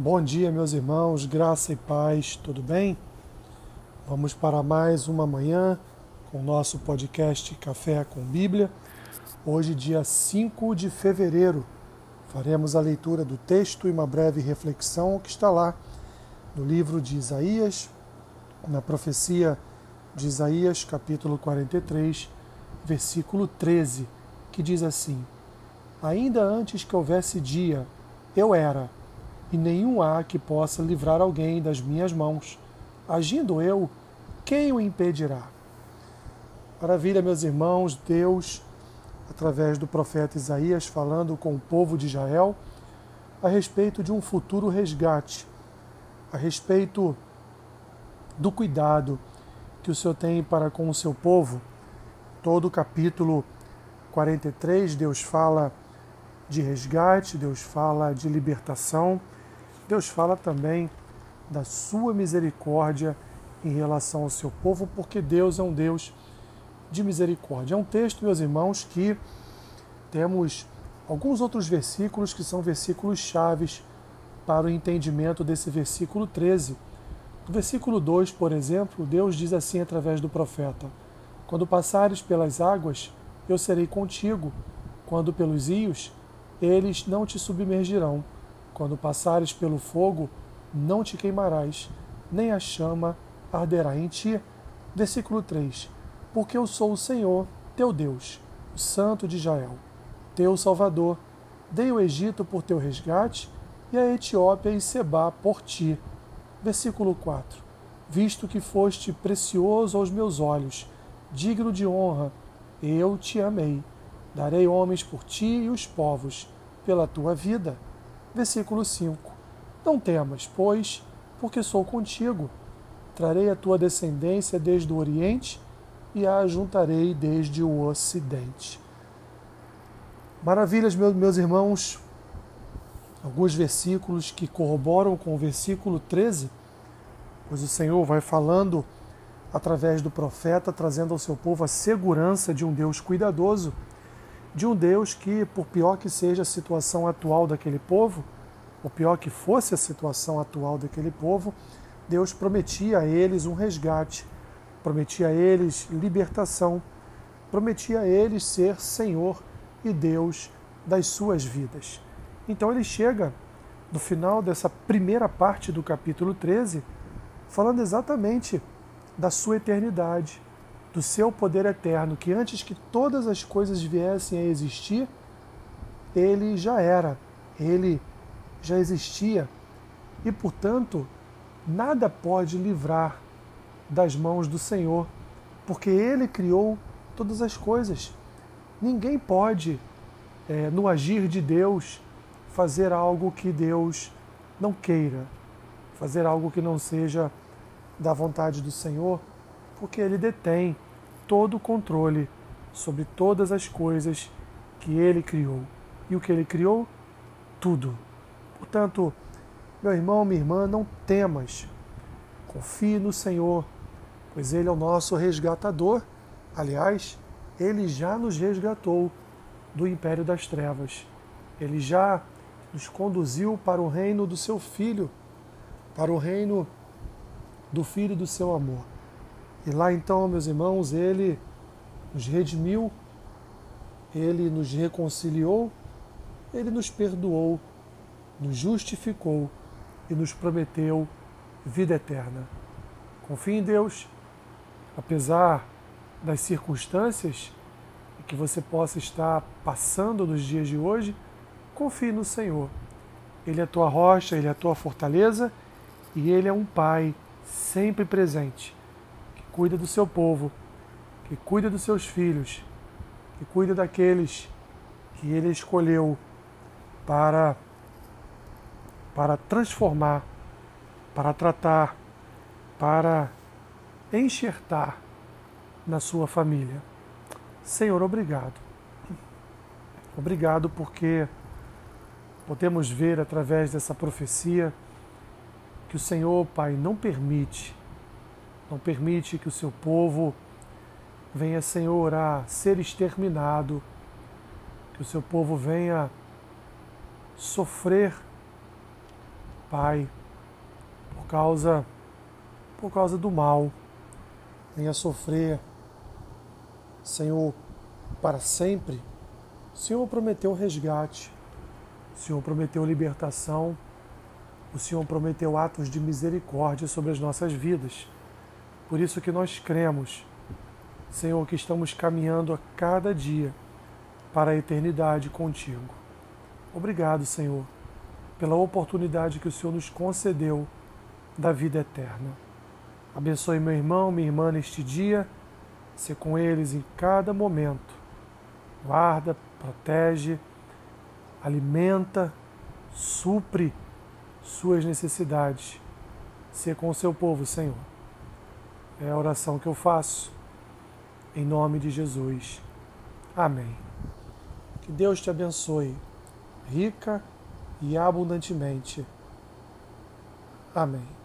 Bom dia, meus irmãos, graça e paz, tudo bem? Vamos para mais uma manhã com o nosso podcast Café com Bíblia. Hoje, dia 5 de fevereiro, faremos a leitura do texto e uma breve reflexão que está lá no livro de Isaías, na profecia de Isaías, capítulo 43, versículo 13, que diz assim: Ainda antes que houvesse dia, eu era e nenhum há que possa livrar alguém das minhas mãos. Agindo eu, quem o impedirá? Maravilha, meus irmãos, Deus, através do profeta Isaías, falando com o povo de Israel a respeito de um futuro resgate, a respeito do cuidado que o Senhor tem para com o seu povo. Todo o capítulo 43, Deus fala de resgate, Deus fala de libertação Deus fala também da sua misericórdia em relação ao seu povo, porque Deus é um Deus de misericórdia. É um texto, meus irmãos, que temos alguns outros versículos que são versículos chaves para o entendimento desse versículo 13. No versículo 2, por exemplo, Deus diz assim através do profeta: Quando passares pelas águas, eu serei contigo. Quando pelos rios, eles não te submergirão. Quando passares pelo fogo, não te queimarás, nem a chama arderá em ti. Versículo 3: Porque eu sou o Senhor, teu Deus, o Santo de Israel, teu Salvador. Dei o Egito por teu resgate e a Etiópia e Seba por ti. Versículo 4: Visto que foste precioso aos meus olhos, digno de honra, eu te amei. Darei homens por ti e os povos, pela tua vida Versículo 5: Não temas, pois, porque sou contigo. Trarei a tua descendência desde o Oriente e a ajuntarei desde o Ocidente. Maravilhas, meus irmãos, alguns versículos que corroboram com o versículo 13, pois o Senhor vai falando através do profeta, trazendo ao seu povo a segurança de um Deus cuidadoso de um Deus que, por pior que seja a situação atual daquele povo, o pior que fosse a situação atual daquele povo, Deus prometia a eles um resgate, prometia a eles libertação, prometia a eles ser Senhor e Deus das suas vidas. Então ele chega no final dessa primeira parte do capítulo 13, falando exatamente da sua eternidade, do seu poder eterno, que antes que todas as coisas viessem a existir, ele já era, ele já existia e, portanto, nada pode livrar das mãos do Senhor, porque ele criou todas as coisas. Ninguém pode, é, no agir de Deus, fazer algo que Deus não queira, fazer algo que não seja da vontade do Senhor, porque ele detém todo o controle sobre todas as coisas que ele criou. E o que ele criou? Tudo. Portanto, meu irmão, minha irmã, não temas. Confie no Senhor, pois ele é o nosso resgatador. Aliás, ele já nos resgatou do império das trevas. Ele já nos conduziu para o reino do seu filho, para o reino do filho do seu amor. E lá então, meus irmãos, ele nos redimiu, ele nos reconciliou, ele nos perdoou, nos justificou e nos prometeu vida eterna. Confie em Deus, apesar das circunstâncias que você possa estar passando nos dias de hoje, confie no Senhor. Ele é a tua rocha, ele é a tua fortaleza e ele é um Pai sempre presente cuida do seu povo, que cuida dos seus filhos, que cuida daqueles que ele escolheu para para transformar, para tratar, para enxertar na sua família. Senhor, obrigado. Obrigado porque podemos ver através dessa profecia que o Senhor, Pai, não permite não permite que o seu povo venha, Senhor, a ser exterminado, que o seu povo venha sofrer Pai, por causa por causa do mal, venha sofrer, Senhor, para sempre. O Senhor prometeu resgate, o Senhor prometeu libertação, o Senhor prometeu atos de misericórdia sobre as nossas vidas. Por isso que nós cremos, Senhor, que estamos caminhando a cada dia para a eternidade contigo. Obrigado, Senhor, pela oportunidade que o Senhor nos concedeu da vida eterna. Abençoe meu irmão, minha irmã neste dia, ser com eles em cada momento. Guarda, protege, alimenta, supre suas necessidades. Ser com o seu povo, Senhor. É a oração que eu faço. Em nome de Jesus. Amém. Que Deus te abençoe, rica e abundantemente. Amém.